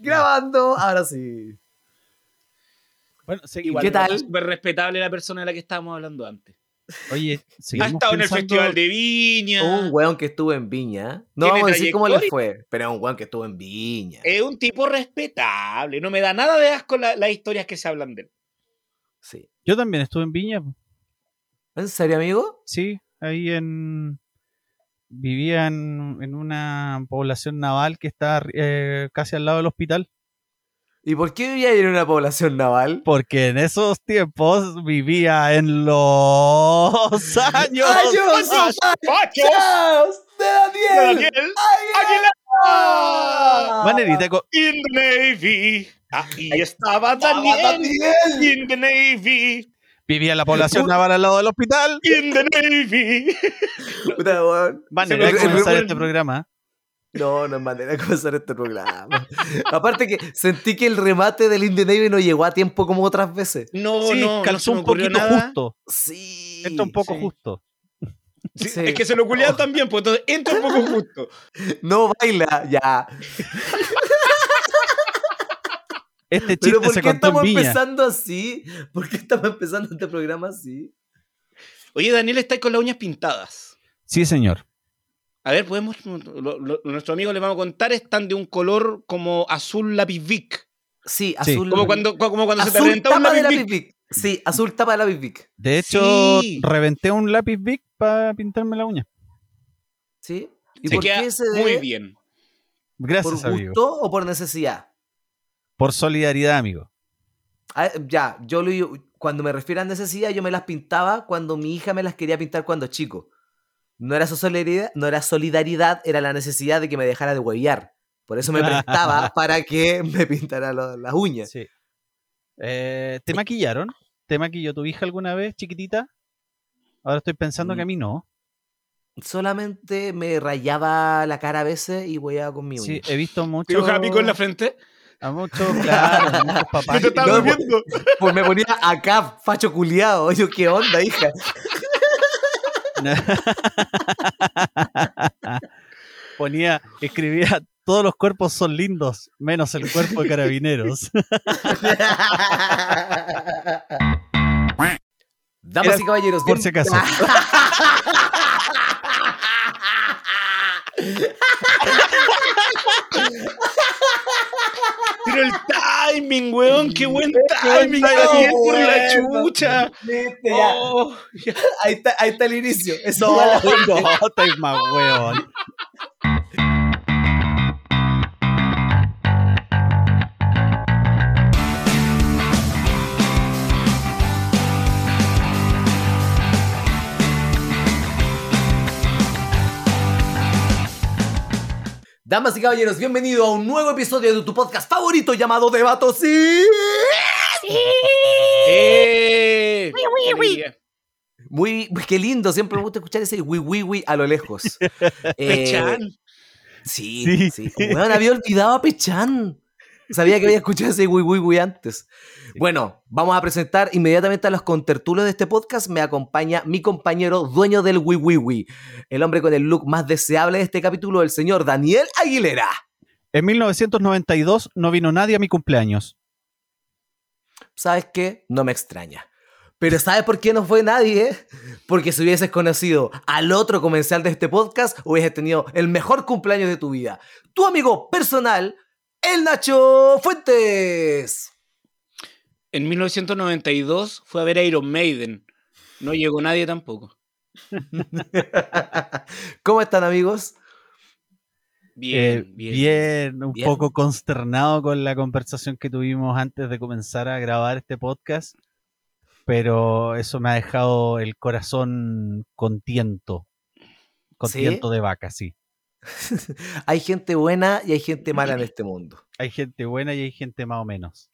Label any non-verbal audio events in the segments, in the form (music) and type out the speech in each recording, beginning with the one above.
Grabando, ahora sí. Bueno, sí, Igual ¿Qué tal? Súper respetable la persona de la que estábamos hablando antes. Oye, (laughs) Ha seguimos estado en el Festival de Viña. Un weón que estuvo en Viña. No vamos a decir cómo le fue, pero es un weón que estuvo en Viña. Es un tipo respetable. No me da nada de asco la- las historias que se hablan de él. Sí. Yo también estuve en Viña. ¿En serio, amigo? Sí, ahí en. Vivía en, en una población naval que está eh, casi al lado del hospital. ¿Y por qué vivía ahí en una población naval? Porque en esos tiempos vivía en los (laughs) años. ¡Ayos! ¡Fachos! ¡De Daniel! Daniel ¡Aguilar! Manerita, co- in the Navy. Ahí estaba Estaba Daniel. Daniel. In the Navy. Vivía en la población naval al lado del hospital. In the Navy. Puta, weón. Manera de comenzar este programa. No, no es manera de comenzar este programa. Aparte que sentí que el remate del Indian Navy no llegó a tiempo como otras veces. No, sí, no, calzó un poquito nada. justo. Sí. Entra un poco sí. justo. Sí, Sí. Es que se lo culiaron Oh. también, pues entonces entra un poco justo. (laughs) No baila, ya. Este Pero chiste ¿por se qué contó en estamos Viña. empezando así? ¿Por qué estamos empezando este programa así? Oye, Daniel está ahí con las uñas pintadas. Sí, señor. A ver, podemos. lo- lo- nuestro amigo le vamos a contar, están de un color como azul lápiz Vic. Sí, Sí. azul. Como cuando, como cuando se te azul un tapa de lápiz. Bic. Sí, azul tapa de lápiz Bic. De hecho, Sí. reventé un lápiz Bic para pintarme la uña. ¿Sí? ¿Y Se por queda qué se muy debe? bien. ¿Por Gracias, amigo. gusto o por necesidad? Por solidaridad, amigo. Ah, ya, yo lo, cuando me refiero a necesidad, yo me las pintaba cuando mi hija me las quería pintar cuando chico. No era su solidaridad, no era solidaridad, era la necesidad de que me dejara de huevear. Por eso me (laughs) prestaba para que me pintara lo- las uñas. Sí. Eh, ¿Te maquillaron? ¿Te maquilló tu hija alguna vez, chiquitita? Ahora estoy pensando que a mí no. Solamente me rayaba la cara a veces y hueveaba con mi uña. Sí, he visto mucho. Dibujaba pico en la frente. A muchos, claro, a muchos papás. Te estaba No, durmiendo. Pues me ponía acá, facho culiado. Yo, ¿qué onda, hija? Ponía, escribía, todos los cuerpos son lindos, menos el cuerpo de carabineros. Damas Era y caballeros, por si acaso. (laughs) Pero el timing, weón, qué buen timing, por la chucha. Viste, ya. Oh, ya. Ahí, está, ahí está el inicio. Eso No, la- no, estáis Damas y caballeros, bienvenido a un nuevo episodio de tu podcast favorito llamado Debato Sí. Eh, alegría. Muy, qué lindo, siempre me gusta escuchar ese wi wi wi a lo lejos. (laughs) Eh, Pechan. Sí, Sí. sí. Weón, había olvidado a Pechan. Sabía que había escuchado ese wi wi wi antes. Bueno, vamos a presentar inmediatamente a los contertulios de este podcast. Me acompaña mi compañero, dueño del wi wi wi, el hombre con el look más deseable de este capítulo, el señor Daniel Aguilera. En 1992 no vino nadie a mi cumpleaños. ¿Sabes qué? No me extraña. Pero ¿sabes por qué no fue nadie? Porque si hubieses conocido al otro comensal de este podcast, hubieses tenido el mejor cumpleaños de tu vida. Tu amigo personal, el Nacho Fuentes. En 1992 fue a ver a Iron Maiden. No llegó nadie tampoco. (laughs) ¿Cómo están amigos? Bien, Eh, bien. bien, un Bien. poco consternado con la conversación que tuvimos antes de comenzar a grabar este podcast, pero eso me ha dejado el corazón contiento. Contiento de vaca, sí. (laughs) Hay gente buena y hay gente (laughs) mala en este mundo. Hay gente buena y hay gente más o menos.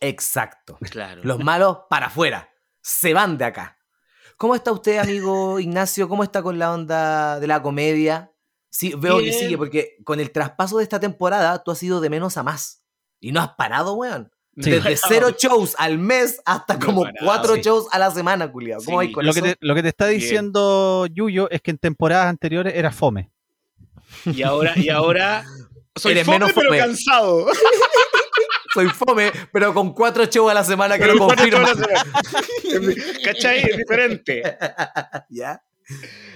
Exacto. Claro. Los malos para afuera. Se van de acá. ¿Cómo está usted, amigo Ignacio? ¿Cómo está con la onda de la comedia? Sí, veo que sigue, porque con el traspaso de esta temporada tú has ido de menos a más. Y no has parado, weón. Sí. Desde cero shows al mes hasta No como parado, cuatro sí. shows a la semana, culiao. ¿Cómo Sí. con Lo eso? que, te, lo que te está Bien. diciendo Yuyo es que en temporadas anteriores era fome. Y ahora, y ahora (laughs) Soy Eres fome, menos pero fome. cansado. (laughs) Soy fome, pero con cuatro shows a la semana que Pero lo confirman. ¿Cachai? Es diferente. (laughs) ¿Ya?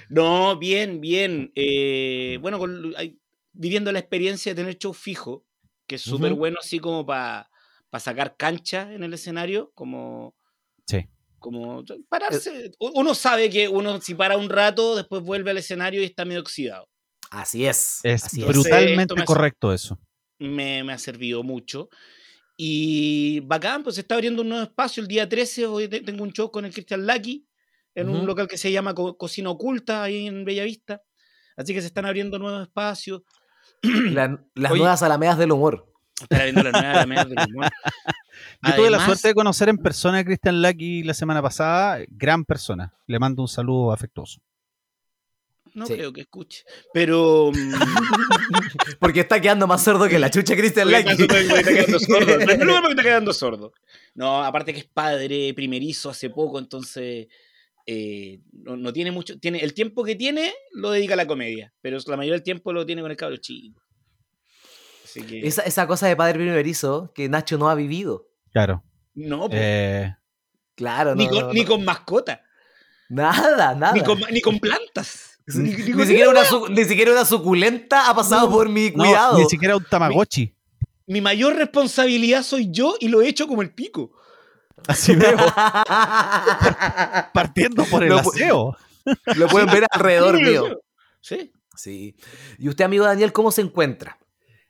No, bien, bien. Eh, bueno, con- hay- viviendo la experiencia de tener show fijo, que es súper bueno así como para sacar cancha en el escenario, como... Sí. Como pararse. U- Uno sabe que uno si para un rato, después vuelve al escenario y está medio oxidado. Así es. Es así brutalmente correcto eso. Me, me ha servido mucho. Y bacán, pues se está abriendo un nuevo espacio. El día 13 hoy te- tengo un show con el Christian Lucky en un local que se llama Co- Cocina Oculta, ahí en Bellavista. Así que se están abriendo nuevos espacios. (clears throat) La- las Oye. nuevas alamedas del humor. Están abriendo la nueva Alameda del Humor. (laughs) Yo tuve la suerte de conocer en persona a Christian Lucky la semana pasada. Gran persona. Le mando un saludo afectuoso. No Sí. creo que escuche. Pero. mm, (laughs) Porque está quedando más sordo que la chucha Christian Lucky. está- quedando sordo. En primer lugar, porque está quedando sordo. No, aparte que es padre primerizo hace poco, entonces eh, no, no tiene mucho. Tiene, el tiempo que tiene lo dedica a la comedia, pero la mayoría del tiempo lo tiene con el cabro chico. Así que. Esa, esa cosa de padre primerizo que Nacho no ha vivido. Claro. no, po, Eh, Claro, ni, no, con, no, ni no. con mascota, Nada, nada. ni con, ni con plantas. Ni, siquiera una, ni siquiera una suculenta ha pasado por mi no, cuidado. ni siquiera un Tamagotchi. Mi mayor responsabilidad soy yo y lo he hecho como el pico. Así (laughs) veo. Partiendo por el pu- aseo. Lo pueden ver (laughs) alrededor mío. Sí. Sí. ¿Y usted, amigo Daniel, cómo se encuentra?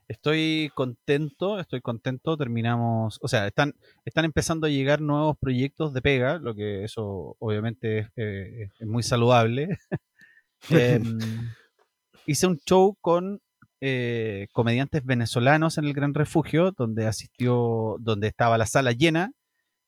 Estoy contento, estoy contento. Terminamos, o sea, están, están empezando a llegar nuevos proyectos de pega, lo que eso obviamente es, eh, es muy saludable. (laughs) Em, hice un show con eh, comediantes venezolanos en el Gran Refugio, donde asistió, donde estaba la sala llena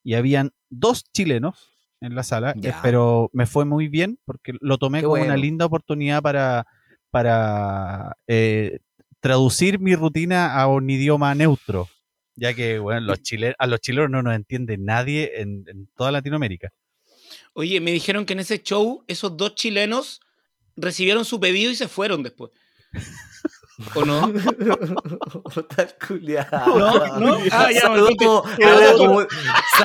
y habían dos chilenos en la sala, eh, pero me fue muy bien porque lo tomé Qué como una linda oportunidad para, para eh, traducir mi rutina a un idioma neutro, ya que bueno, los chile- a los chilenos no nos entiende nadie en, en toda Latinoamérica. Oye, me dijeron que en ese show esos dos chilenos recibieron su pedido y se fueron después. ¿O no? (laughs) Tal culiao. (laughs) No, no. Ah, ya, Saludos entonces, a la saludos. comu-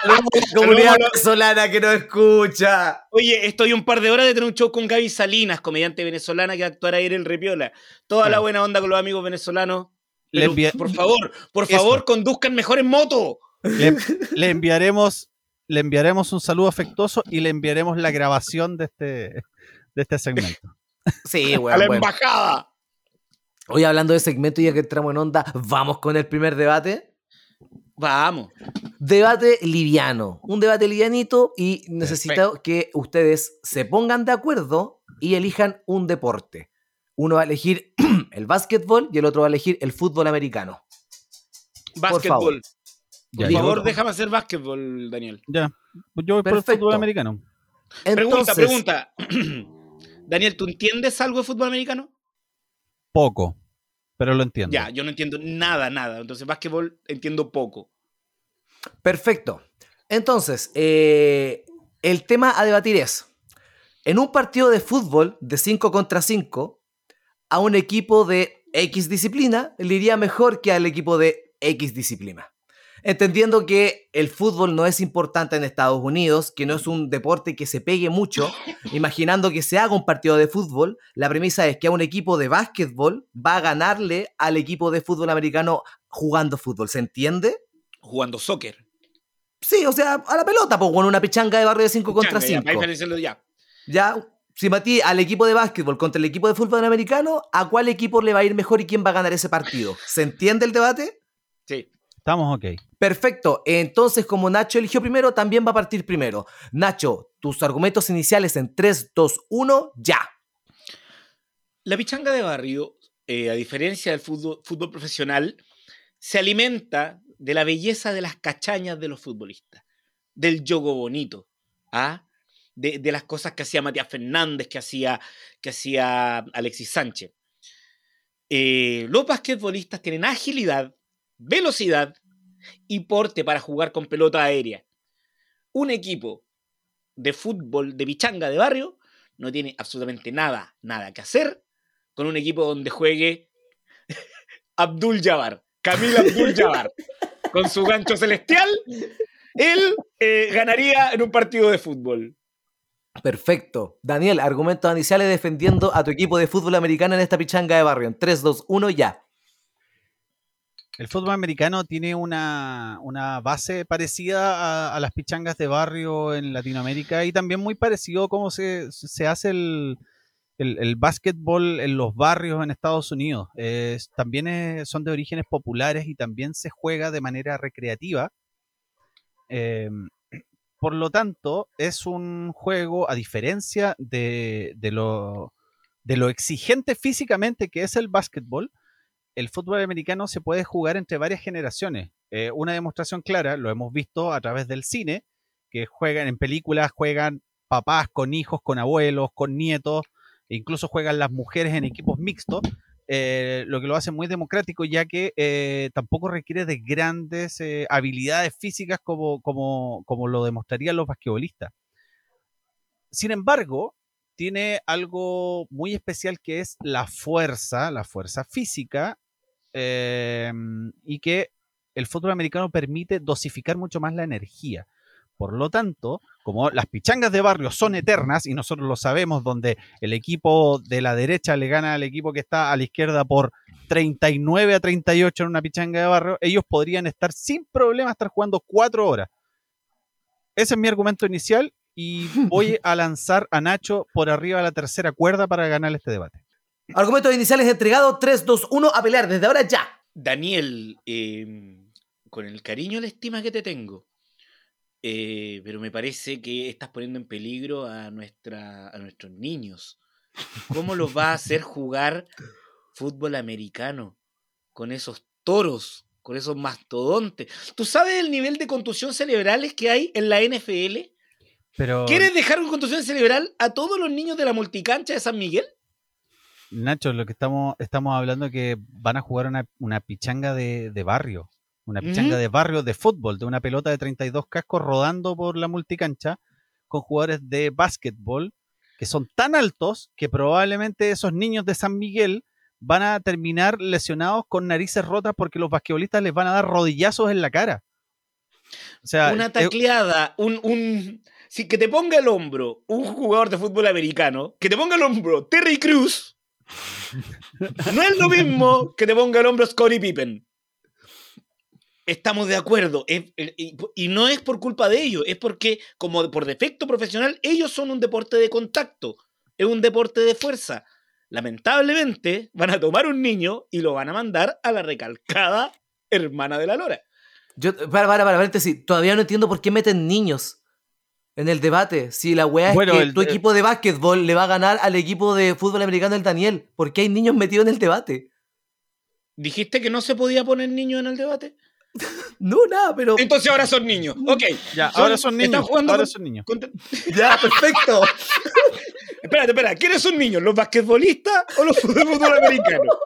saludos a la comunidad la- venezolana que nos escucha. Oye, estoy un par de horas de tener un show con Gaby Salinas, comediante venezolana que actuará ahí en el Repiola. Toda la Claro. buena onda con los amigos venezolanos. Le Pero, envia- por favor, por Eso. favor, conduzcan mejor en moto. Le, le enviaremos le enviaremos un saludo afectuoso y le enviaremos la grabación de este de este segmento. Sí, (laughs) a bueno, la bueno. embajada. Hoy hablando de segmento, ya que entramos en onda, vamos con el primer debate. Vamos. Debate liviano. Un debate livianito y necesito que ustedes se pongan de acuerdo y elijan un deporte. Uno va a elegir (clears throat) el básquetbol y el otro va a elegir el fútbol americano. Básquetbol. Ya, Por favor, déjame hacer básquetbol, Daniel. ya. Yo voy por el fútbol americano. Pregunta, pregunta. (clears throat) Daniel, ¿tú entiendes algo de fútbol americano? Poco, pero lo entiendo. Ya, yo no entiendo nada, nada. Entonces, básquetbol entiendo poco. Perfecto. Entonces, eh, el tema a debatir es, en un partido de fútbol de 5 contra 5, a un equipo de X disciplina le iría mejor que al equipo de X disciplina. Entendiendo que el fútbol no es importante en Estados Unidos, que no es un deporte que se pegue mucho, (laughs) imaginando que se haga un partido de fútbol, la premisa es que a un equipo de básquetbol va a ganarle al equipo de fútbol americano jugando fútbol. ¿Se entiende? Jugando soccer. Sí, o sea, a la pelota, pues, con una pichanga de barrio de 5 contra Changa, ya, 5. para diferenciarlo ya. Ya, si batí al equipo de básquetbol contra el equipo de fútbol americano, ¿a cuál equipo le va a ir mejor y quién va a ganar ese partido? ¿Se entiende el debate? Sí. Estamos ok. Perfecto. Entonces, como Nacho eligió primero, también va a partir primero. Nacho, tus argumentos iniciales en 3, 2, 1, ya. La pichanga de barrio, eh, a diferencia del fútbol, fútbol profesional, se alimenta de la belleza de las cachañas de los futbolistas, del yogo bonito, ¿ah? de, de las cosas que hacía Matías Fernández, que hacía, que hacía Alexis Sánchez. Eh, los basquetbolistas tienen agilidad, velocidad y porte para jugar con pelota aérea. Un equipo de fútbol de pichanga de barrio no tiene absolutamente nada, nada que hacer con un equipo donde juegue (laughs) Abdul Jabbar. Camil Abdul Jabbar. Con su gancho celestial, él eh, ganaría en un partido de fútbol. Perfecto. Daniel, argumentos iniciales defendiendo a tu equipo de fútbol americano en esta pichanga de barrio. En 3, 2, 1, ya. El fútbol americano tiene una, base parecida a, las pichangas de barrio en Latinoamérica y también muy parecido a cómo se, hace el, el, básquetbol en los barrios en Estados Unidos. también son de orígenes populares y también se juega de manera recreativa. Em, por lo tanto, es un juego, a diferencia de, de, lo, de lo exigente físicamente que es el básquetbol, el fútbol americano se puede jugar entre varias generaciones. Eh, una demostración clara, lo hemos visto a través del cine, que juegan en películas, juegan papás con hijos, con abuelos, con nietos, e incluso juegan las mujeres en equipos mixtos, eh, lo que lo hace muy democrático, ya que eh, tampoco requiere de grandes habilidades físicas como, como, lo demostrarían los basquetbolistas. Sin embargo, tiene algo muy especial que es la fuerza, la fuerza física Em, y que el fútbol americano permite dosificar mucho más la energía. Por lo tanto, como las pichangas de barrio son eternas y nosotros lo sabemos, donde el equipo de la derecha le gana al equipo que está a la izquierda por 39 a 38 en una pichanga de barrio, ellos podrían estar sin problema estar jugando cuatro horas. Ese es mi argumento inicial y (laughs) voy a lanzar a Nacho por arriba de la tercera cuerda para ganar este debate. Argumentos iniciales entregado 3, 2, 1 a pelear desde ahora ya. Daniel, em, con el cariño y la estima que te tengo, eh, pero me parece que estás poniendo en peligro a, nuestra, a nuestros niños. ¿Cómo los va a hacer jugar fútbol americano con esos toros, con esos mastodontes? ¿Tú sabes el nivel de contusión cerebrales que hay en la NFL? Pero... ¿Quieres dejar con contusión cerebral a todos los niños de la multicancha de San Miguel? Nacho, lo que estamos, estamos hablando es que van a jugar una, pichanga de, barrio, una pichanga de barrio de fútbol, de una pelota de 32 cascos rodando por la multicancha con jugadores de básquetbol que son tan altos que probablemente esos niños de San Miguel van a terminar lesionados con narices rotas porque los basquetbolistas les van a dar rodillazos en la cara. O sea, una tacleada, un, un, si que te ponga el hombro un jugador de fútbol americano, que te ponga el hombro Terry Cruz, (laughs) no es lo mismo que te ponga el hombro Scottie Pippen. Estamos de acuerdo. y no es por culpa de ellos, es porque, como por defecto profesional, ellos son un deporte de contacto. Es un deporte de fuerza. Lamentablemente, van a tomar un niño y lo van a mandar a la recalcada hermana de la Lora. Yo, para, para, para, todavía no entiendo por qué meten niños en el debate. Si la weá es que tu equipo de básquetbol le va a ganar al equipo de fútbol americano del Daniel, ¿por qué hay niños metidos en el debate? ¿Dijiste que no se podía poner niños en el debate? (laughs) no, nada, pero. Entonces ahora son niños. (laughs) Ok. Ya, ahora son niños. Están jugando ahora son niños. (laughs) Ya, perfecto. espérate, espera. ¿Quiénes son niños? ¿Los basquetbolistas o los fútbol americanos?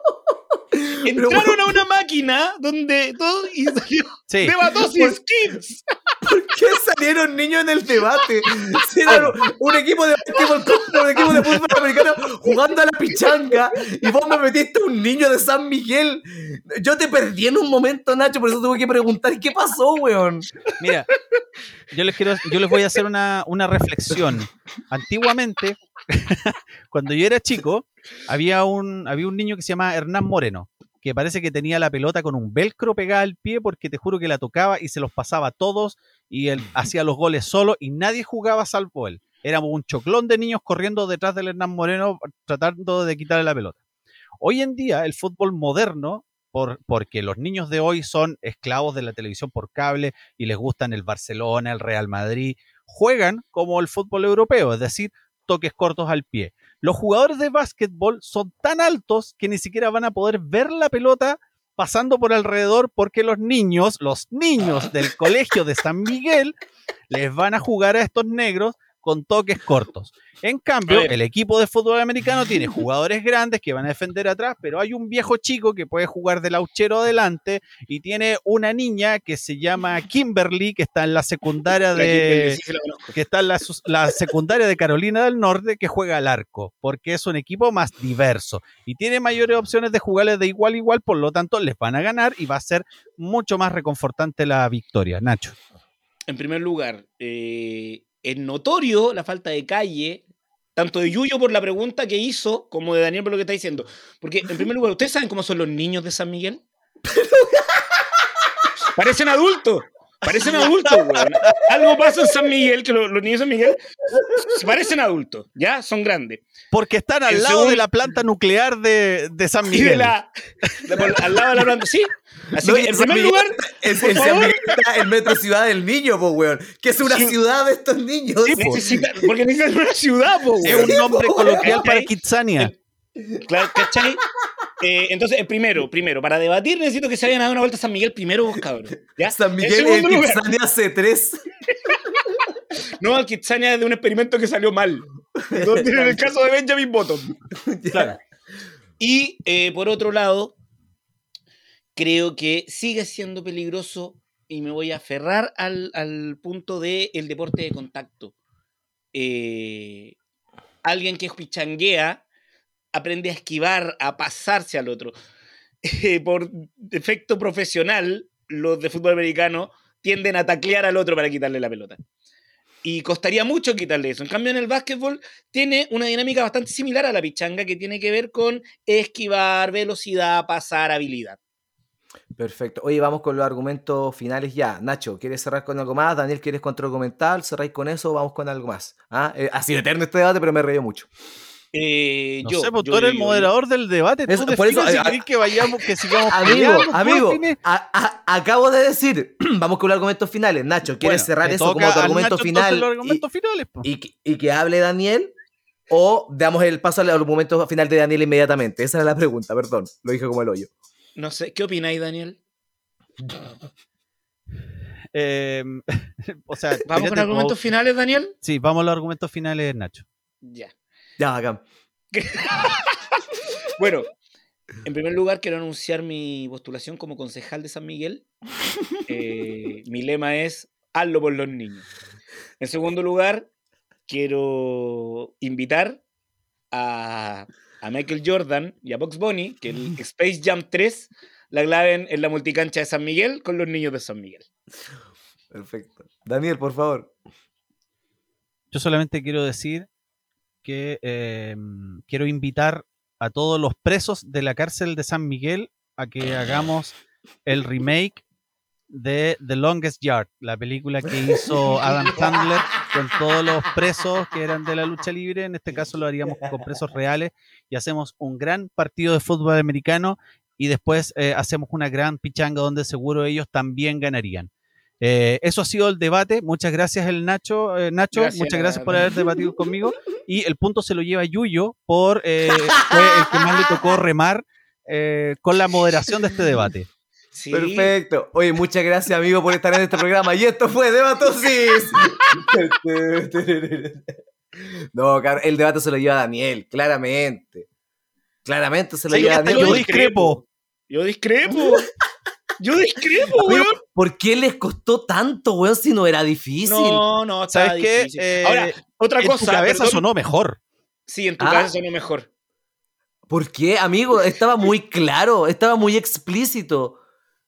(laughs) Entraron a una máquina donde todo y salió sí. Debatosis Kids. ¿Por qué salieron niños en el debate? (laughs) Si era un equipo de un equipo de fútbol americano jugando a la pichanga y vos me metiste un niño de San Miguel. Yo te perdí en un momento, Nacho, por eso tuve que preguntar qué pasó, weón. Mira, yo les quiero, yo les voy a hacer una, una reflexión. Antiguamente, (laughs) cuando yo era chico, había un, había un niño que se llamaba Hernán Moreno, que parece que tenía la pelota con un velcro pegada al pie porque te juro que la tocaba y se los pasaba a todos y él (laughs) hacía los goles solo y nadie jugaba salvo él. Éramos un choclón de niños corriendo detrás del Hernán Moreno tratando de quitarle la pelota. Hoy en día el fútbol moderno, por, porque los niños de hoy son esclavos de la televisión por cable y les gustan el Barcelona, el Real Madrid, juegan como el fútbol europeo, es decir, toques cortos al pie. Los jugadores de básquetbol son tan altos que ni siquiera van a poder ver la pelota pasando por alrededor porque los niños, los niños del colegio de San Miguel, les van a jugar a estos negros con toques cortos. En cambio, el equipo de fútbol americano tiene (laughs) jugadores grandes que van a defender atrás, pero hay un viejo chico que puede jugar de lauchero adelante y tiene una niña que se llama Kimberly, que está en la secundaria (laughs) de, que está en la, la secundaria de Carolina del Norte que juega al arco, porque es un equipo más diverso y tiene mayores opciones de jugarles de igual a igual, por lo tanto les van a ganar y va a ser mucho más reconfortante la victoria. Nacho. En primer lugar, eh, es notorio la falta de calle, tanto de Yuyo por la pregunta que hizo, como de Daniel por lo que está diciendo. Porque, en primer lugar, ¿ustedes saben cómo son los niños de San Miguel? (laughs) Parecen adultos. Parecen adultos, weón. Algo pasa en San Miguel, que lo- los niños de San Miguel parecen adultos, ¿ya? Son grandes. Porque están al El lado segundo- de la planta nuclear de, de San Y de Miguel. la, de por- al lado de la planta, sí. Así No, que, en San primer Miguel lugar, Es, por es- San. Miguel está el metro ciudad del niño, po, weón. Que es una Sí. ciudad de estos niños. Sí, po. necesita, porque necesitan una ciudad, po, Es un nombre coloquial para. Kitsania. Claro, ¿cachai? (laughs) Eh, entonces, eh, primero, primero, para debatir necesito que se vayan a dar una vuelta a San Miguel primero vos, cabrón. ¿ya? San En Miguel lugar, Kitsania C3. (laughs) no, al Kitsania es de un experimento que salió mal. No (laughs) tienen el caso de Benjamin Button. Claro. Y eh, por otro lado, creo que sigue siendo peligroso y me voy a aferrar al, al punto del el deporte de contacto. Eh, alguien que pichanguea aprende a esquivar, a pasarse al otro. (laughs) Eh, por defecto profesional, los de fútbol americano tienden a taclear al otro para quitarle la pelota. Y costaría mucho quitarle eso. En cambio, en el básquetbol tiene una dinámica bastante similar a la pichanga que tiene que ver con esquivar, velocidad, pasar, habilidad. Perfecto. Oye, vamos con los argumentos finales ya. Nacho, ¿quieres cerrar con algo más? Daniel, ¿quieres contraargumentar? ¿Cerráis con eso vamos con algo más? ¿Ah? Eh, ha sido eterno este debate, pero me reído mucho. Eh, No yo, sé, pues yo- tú eres yo- el yo- moderador del debate. Eso- tú por eso, si a- querés que vayamos, que sigamos (laughs) Amigo, peleando, amigo, define. a- a- acabo de decir, (clears throat) vamos con los argumentos finales. Nacho, ¿quieres Bueno, cerrar eso como tu argumento Nacho final? los y- argumentos finales, pues. y, que- y que hable Daniel o damos el paso al argumento final de Daniel inmediatamente? Esa era la pregunta, perdón, lo dije como el hoyo. No sé, ¿qué opináis, Daniel? (laughs) Eh, (laughs) o sea, ¿Vamos con argumentos finales, Daniel? Sí, vamos a los argumentos finales, Nacho. Ya. Ya, acá. (laughs) Bueno, en primer lugar quiero anunciar mi postulación como concejal de San Miguel. Eh, mi lema es hazlo por los niños. En segundo lugar, quiero invitar a, a Michael Jordan y a Box Bunny que el (laughs) Space Jam 3 la claven en la multicancha de San Miguel con los niños de San Miguel. Perfecto. Daniel, por favor. Yo solamente quiero decir que eh, quiero invitar a todos los presos de la cárcel de San Miguel a que hagamos el remake de The Longest Yard, la película que hizo Adam Sandler con todos los presos que eran de la lucha libre. En este caso lo haríamos con presos reales y hacemos un gran partido de fútbol americano y después eh, hacemos una gran pichanga donde seguro ellos también ganarían. Eh, eso ha sido el debate. Muchas gracias, el Nacho. Eh, Nacho, Gracias. muchas gracias por haber debatido (laughs) conmigo. Y el punto se lo lleva Yuyo por eh, fue el que más le tocó (laughs) remar eh, con la moderación de este debate. Sí. Perfecto. Oye, muchas gracias, amigo, por estar en este programa. Y esto fue Debatosis. (laughs) no, el debate se lo lleva Daniel, claramente. Claramente se lo Sí, lleva Daniel. yo discrepo. Yo discrepo. Yo discrepo, weón. ¿Por qué les costó tanto, weón, si no era difícil? No, no, estaba ¿Sabes qué? difícil. Eh, Ahora, otra En cosa. tu cabeza perdón. sonó mejor. Sí, en tu Ah. cabeza sonó mejor. ¿Por qué, amigo? Estaba muy claro, estaba muy explícito.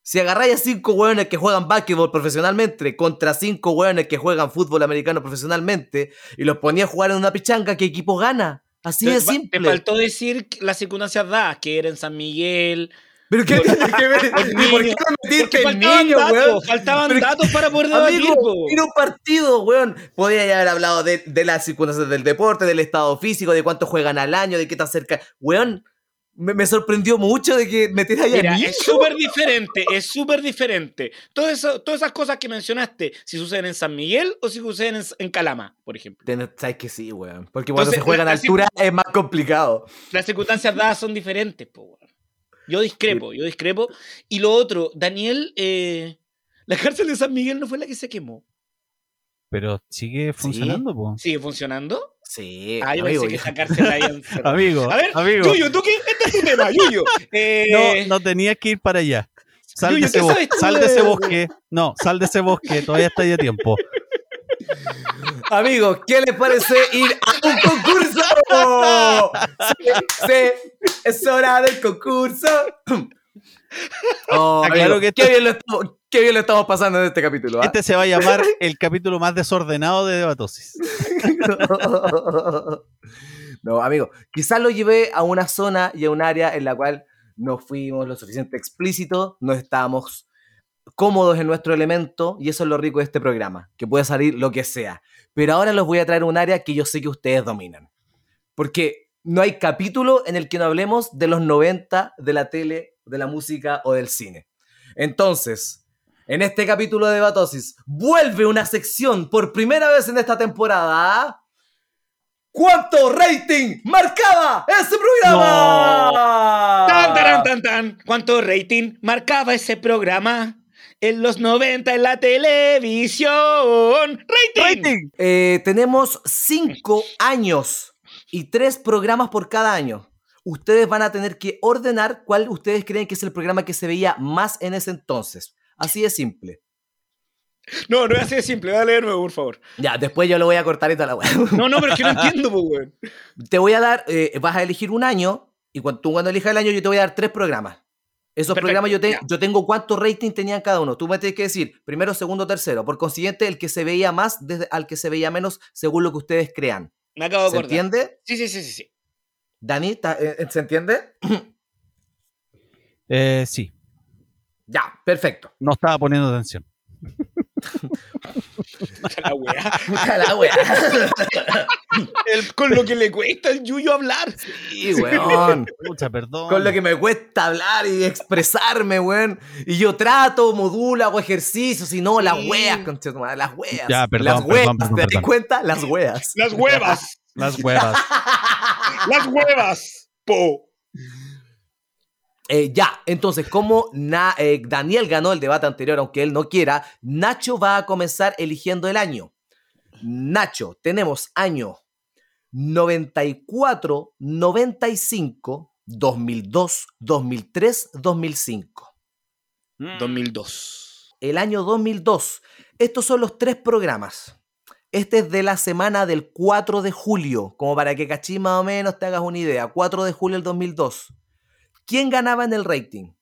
Si agarráis a cinco hueones que juegan básquetbol profesionalmente contra cinco hueones que juegan fútbol americano profesionalmente y los ponía a jugar en una pichanga, ¿qué equipo gana? Así de fa- te simple. faltó decir las circunstancias dadas, que era en San Miguel. ¿Pero qué tiene que ver? (laughs) por ¿Y por qué no metiste el niño, datos, weón? faltaban Pero- datos para poder debatir. Amigo, era un partido, weón. Podía haber hablado de, de las circunstancias del deporte, del estado físico, de cuánto juegan al año, de qué tan cerca. Weón, me, me sorprendió mucho de que metieras ahí a Mira, es súper diferente, es súper diferente. Todas esas, todas esas cosas que mencionaste, si suceden en San Miguel o si suceden en, en Calama, por ejemplo. Sabes que sí, weón. Porque cuando Entonces, se juega en la- altura es más complicado. Las circunstancias dadas son diferentes, po, weón. Yo discrepo, yo discrepo. Y lo otro, Daniel, eh, la cárcel de San Miguel no fue la que se quemó. Pero sigue funcionando, po. ¿Sigue funcionando? Sí, Ah, yo amigo, pensé que esa cárcel cerrado. (laughs) Amigo, A ver, amigo. Yuyo, ¿tú qué? Este es tu tema, Yuyo. (laughs) Eh, No, no tenías que ir para allá. Sal, Yuyo, de ese, ¿qué bosque, sal de de- ese bosque. No, sal de ese bosque. Todavía está ya tiempo. (laughs) Amigos, ¿qué les parece ir a un concurso? Sí, sí, es hora del concurso. Oh, claro qué, bien lo estamos, qué bien lo estamos pasando en este capítulo. ¿ah? Este se va a llamar el capítulo más desordenado de Debatosis. (laughs) no, amigo, quizás lo llevé a una zona y a un área en la cual no fuimos lo suficiente explícitos, no estábamos cómodos en nuestro elemento y eso es lo rico de este programa, que puede salir lo que sea. Pero ahora los voy a traer un área que yo sé que ustedes dominan. Porque no hay capítulo en el que no hablemos de los 90, de la tele, de la música o del cine. Entonces, en este capítulo de Batosis, vuelve una sección por primera vez en esta temporada. ¿Cuánto rating marcaba ese programa? Tan, taran, tan, tan. ¿Cuánto rating marcaba ese programa en los 90 en la televisión? ¡Rating! Eh, tenemos cinco años y tres programas por cada año. Ustedes van a tener que ordenar cuál ustedes creen que es el programa que se veía más en ese entonces. Así de simple. No, no es así de simple. Dale de nuevo, por favor. Ya, después yo lo voy a cortar y toda la weá. (laughs) No, no, pero es que no entiendo, pues, weón. Te voy a dar, eh, vas a elegir un año y cuando tú cuando elijas el año yo te voy a dar tres programas. Esos Perfecto, programas yo, te- ya. yo tengo cuánto rating tenían cada uno. Tú me tienes que decir primero, segundo, tercero. Por consiguiente, el que se veía más desde al que se veía menos según lo que ustedes crean. Me acabo de ¿Se acordar. entiende? Sí, sí, sí, sí, sí. Dani, ¿ta- eh, ¿se entiende? Eh, sí, Ya, perfecto. no estaba poniendo atención. La weá. La wea. El- con lo que le cuesta al Yuyo hablar. Sí, weón. Pucha, perdón. Con lo que me cuesta hablar y expresarme, weón. Y yo trato, modulo, hago ejercicios y no, las Sí. weas, concha tu madre, las weas. Ya, perdón, las perdón, weas, perdón, ¿te das perdón. cuenta? Las weas. Las huevas. Las huevas. Las huevas. Po. Eh, ya, entonces, como Na- eh, Daniel ganó el debate anterior, aunque él no quiera, Nacho va a comenzar eligiendo el año. Nacho, tenemos año 94, 95, 2002, 2003, 2005. 2002. El año 2002. Estos son los tres programas. Este es de la semana del 4 de julio, como para que cachí más o menos te hagas una idea. 4 de julio del 2002. ¿Quién ganaba en el rating?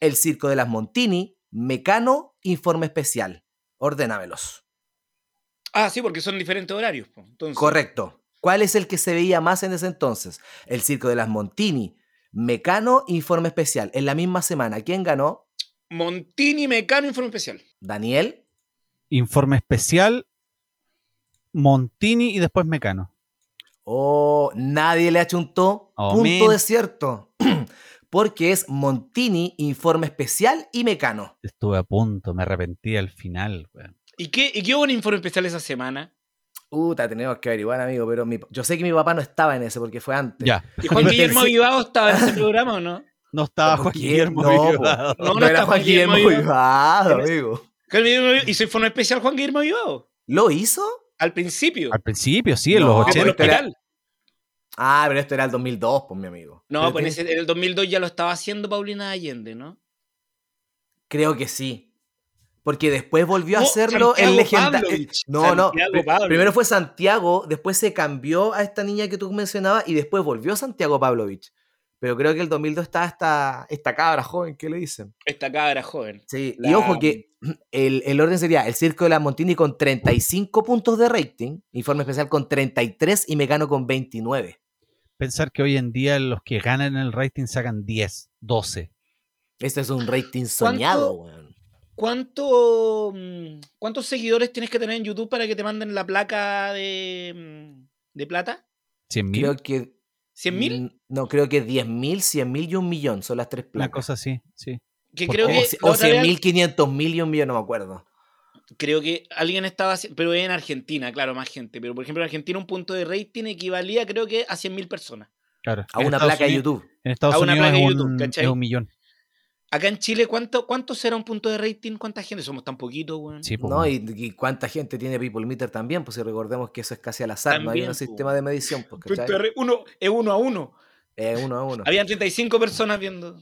El Circo de las Montini, Mecano, Informe Especial. Ordénamelos. Ah, sí, porque son diferentes horarios. Entonces, Correcto. ¿Cuál es el que se veía más en ese entonces? El Circo de las Montini, Mecano, Informe Especial. En la misma semana. ¿Quién ganó? Montini Mecano Informe Especial. Daniel. Informe especial, Montini y después Mecano. Oh, nadie le achuntó. Oh, Punto man. desierto. (clears throat) Porque es Montini, Informe Especial y Mecano. Estuve a punto, me arrepentí al final. weón. ¿Y qué, ¿Y qué hubo un informe especial esa semana? Puta, tenemos que averiguar, amigo, pero mi- yo sé que mi papá no estaba en ese porque fue antes. Ya. ¿Y Juan (laughs) Guillermo. Vivado estaba en ese (laughs) programa o no? No estaba ¿Por Juan? Guillermo No. Vivado. No, No, no era está Juan Guillermo Guillermo Vivado, amigo. Guillermo Vivado- ¿Hizo informe especial Juan Guillermo Vivado? ¿Lo hizo? Al principio. Al principio, sí, en No, los Que fue el 80. Ah, pero esto era el 2002, pues, mi amigo. No, Pero pues en, el 2002 ya lo estaba haciendo Paulina Allende, ¿no? Creo que sí. Porque después volvió a hacerlo el legendario. No, no. Santiago. Primero fue Santiago, después se cambió a esta niña que tú mencionabas y después volvió Santiago Pavlovich. Pero creo que el 2002 está esta, esta cabra joven, ¿qué le dicen? Esta cabra joven. Sí, La- y ojo que (clears throat) el, el orden sería el Circo de la Montini con 35 puntos de rating, Informe Especial con 33 y Mecano con 29. Pensar que hoy en día los que ganan el rating sacan 10, 12. Este es un rating soñado, weón. ¿Cuánto, mm, ¿Cuántos seguidores tienes que tener en YouTube para que te manden la placa de, mm, de plata? 100 mil. Creo que. ¿100 mil? No, creo que 10.000, 100.000 y un millón son las tres Una placas. cosa así, sí. Que creo O, que, la o otra vez- 100.000, 500.000 y un millón, no me acuerdo. Creo que alguien estaba haciendo, pero en Argentina, claro, más gente. Pero por ejemplo, en Argentina un punto de rating equivalía creo que a 100 mil personas. Claro. A En una Estados placa de YouTube. En Estados A una Unidos placa de es, YouTube, un, ¿cachai? es un millón. Acá en Chile, ¿cuánto, ¿cuánto será un punto de rating? ¿Cuánta gente? Somos tan poquitos, weón. Sí, po, No, y, y cuánta gente tiene People Meter también, pues si recordemos que eso es casi al azar, no hay un po. sistema de medición, pues, de uno, es uno a uno. Es uno a uno. Habían 35 personas viendo.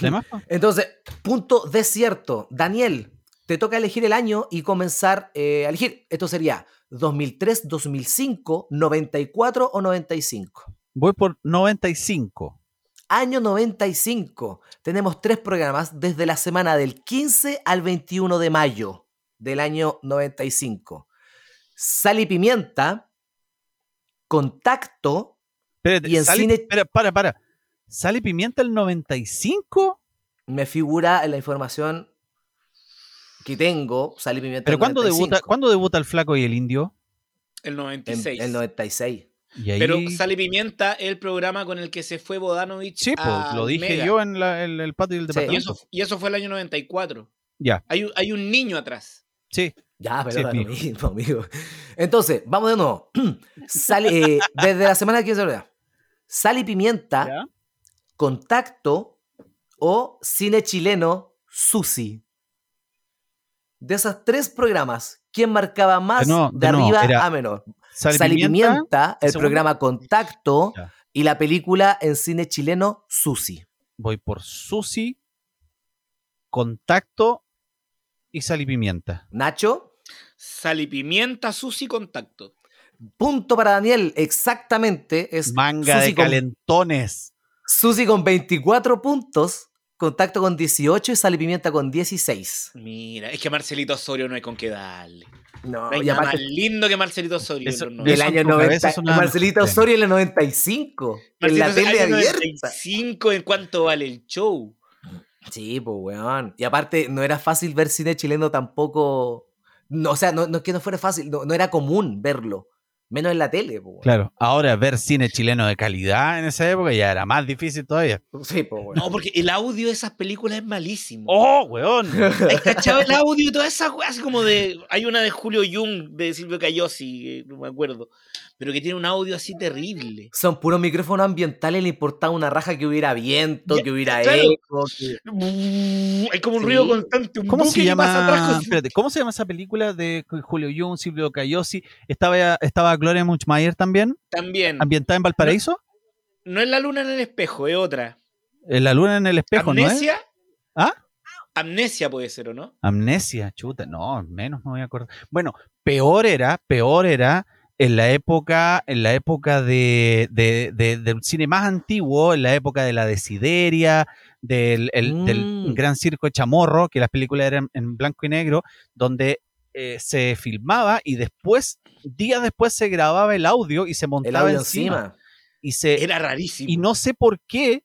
¿De más? Entonces, punto desierto. Daniel, te toca elegir el año y comenzar eh, a elegir. Esto sería 2003, 2005, 94 o 95. Voy por 95. Año 95. Tenemos tres programas desde la semana del 15 al 21 de mayo del año 95. Sal y pimienta, contacto, Espérate, Y en cine- espera, para, para. ¿Sale Pimienta el 95? me figura en la información que tengo, sal y pimienta. ¿Pero cuándo debuta, 95, ¿cuándo debuta el flaco y el indio? El en- 96. El 96. Y ahí... Pero Sal y Pimienta es el programa con el que se fue Bodanovich. Sí, pues, a lo dije Mega. yo en, la- en el patio del Sí. Y departamento. eso, y eso fue el año 94. Ya, Hay, un- hay un niño atrás. sí. Ya, pero Sí, da lo mismo, amigo. Entonces, vamos de nuevo. (clears throat) Sale, eh, desde la semana que se Sal y pimienta, ¿Ya? contacto o cine chileno, Susi. De esos tres programas, ¿quién marcaba más De arriba era a menor? Sal y Pimienta. pimienta, el segundo. programa Contacto Ya. y la película en cine chileno, Susi. Voy por Susi, Contacto y Sal y Pimienta. Nacho, Sal y Pimienta, Susi, Contacto. punto para Daniel, exactamente. Es Manga Susi de con- calentones. Susi con 24 puntos, Contacto con 18 y Sal y Pimienta con 16. Mira, es que Marcelito Osorio no hay con qué darle. No, No hay y nada aparte más lindo que Marcelito Osorio. Eso- del en año tu cabeza 90. sonaba Marcelito. Osorio en el 95. En la Marcelito tele año abierta. 95 en cuánto vale el show. Sí, pues, weón. Y aparte, no era fácil ver cine chileno tampoco. No, o sea, no, no es que no fuera fácil, no, no era común verlo. Menos en la tele, weón. Claro, ahora ver cine chileno de calidad en esa época ya era más difícil todavía. Sí, pues, weón. No, porque el audio de esas películas es malísimo. ¡Oh, weón! (laughs) ¿Has cachado el audio y todas esas weas? Así como de. Hay una de Julio Jung, de Silvio Cayosi, no me acuerdo. Pero que tiene un audio así terrible. Son puros micrófonos ambientales, le importaba una raja que hubiera viento, Ya, que hubiera claro. eco. que- Hay como un Sí. ruido constante. Un ¿Cómo se que pasa atrás llama? con- Espérate, ¿cómo se llama esa película de Julio Jung, Silvio Cayosi? Estaba, estaba Gloria Muchmayer también, También. ambientada en Valparaíso. No es la luna en el espejo, es otra. En La luna en el espejo, ¿no es? ¿Amnesia? ¿Ah? Amnesia puede ser, ¿o no? Amnesia, chuta, no, menos me voy a acordar. Bueno, peor era, peor era en la época, en la época de, de- cine más antiguo, en la época de la desideria, del, el- del Mm. gran circo de Chamorro, que las películas eran en blanco y negro, donde eh, se filmaba y después, días después se grababa el audio y se El montaba audio encima. encima. Y se, Era rarísimo. y no sé por qué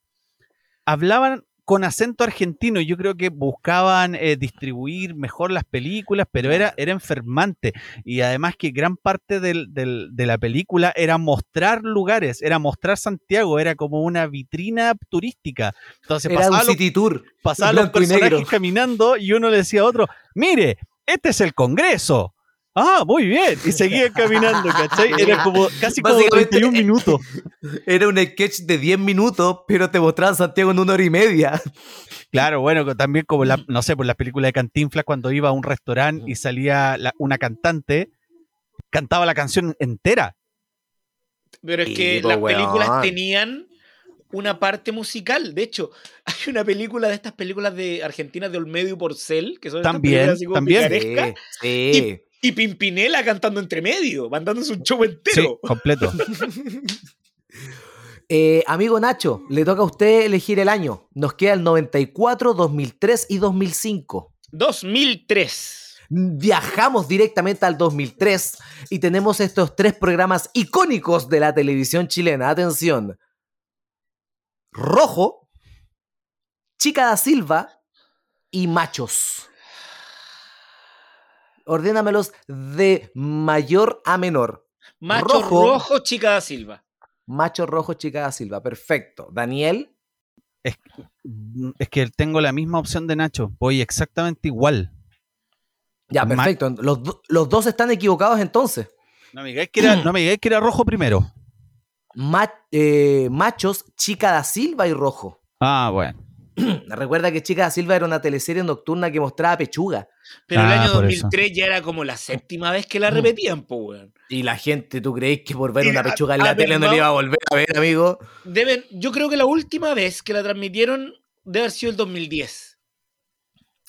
hablaban con acento argentino. Yo creo que buscaban eh, distribuir mejor las películas, pero era, era enfermante. Y además que gran parte del- del- de la película era mostrar lugares, era mostrar Santiago, era como una vitrina turística. Entonces Era un pasaban los, city tour. pasaban los y personajes negro. caminando y uno le decía a otro, mire, este es el Congreso. Ah, muy bien. Y seguían (laughs) caminando, ¿cachai? Era como casi como Básicamente, 31 minutos. (laughs) Era un sketch de 10 minutos, pero te mostraban Santiago en una hora y media. Claro, bueno, también como la, no sé, por la película de Cantinflas cuando iba a un restaurante y salía la- una cantante, cantaba la canción entera. Pero es que po, las weón. películas tenían una parte musical. De hecho, (laughs) hay una película de estas películas de argentinas de Olmedo y Porcel, que son estas También, películas así como también. picarescas, Sí, sí. y Pimpinela cantando entre medio, mandándose un show Sí, entero. completo. (laughs) Eh, amigo Nacho, le toca a usted elegir el año. Nos queda el 94, 2003 y 2005. 2003. Viajamos directamente al 2003 y tenemos estos tres programas icónicos de la televisión chilena. Atención. Rojo, Chica da Silva y Machos. Ordénamelos de mayor a menor. Macho Rojo. rojo, chica da Silva. Macho rojo, Chica da Silva. Perfecto. Daniel. Mm, Es que tengo la misma opción de Nacho. Voy exactamente igual. Ya, Ma- perfecto. Los, los dos están equivocados entonces. No me digáis que era, (clears throat) no me digáis que era rojo primero. Ma- eh, machos, Chica da Silva y Rojo. Ah, bueno. (clears throat) Recuerda que Chica da Silva era una teleserie nocturna que mostraba pechuga. Pero el Ah, año por eso. 2003 ya era como la séptima vez que la Mm. repetían, po, weón. Y la gente, ¿tú creéis que por ver Y una a- pechuga en la tele no le iba a volver a ver, amigo? Deben, yo creo que la última vez que la transmitieron debe haber sido el 2010.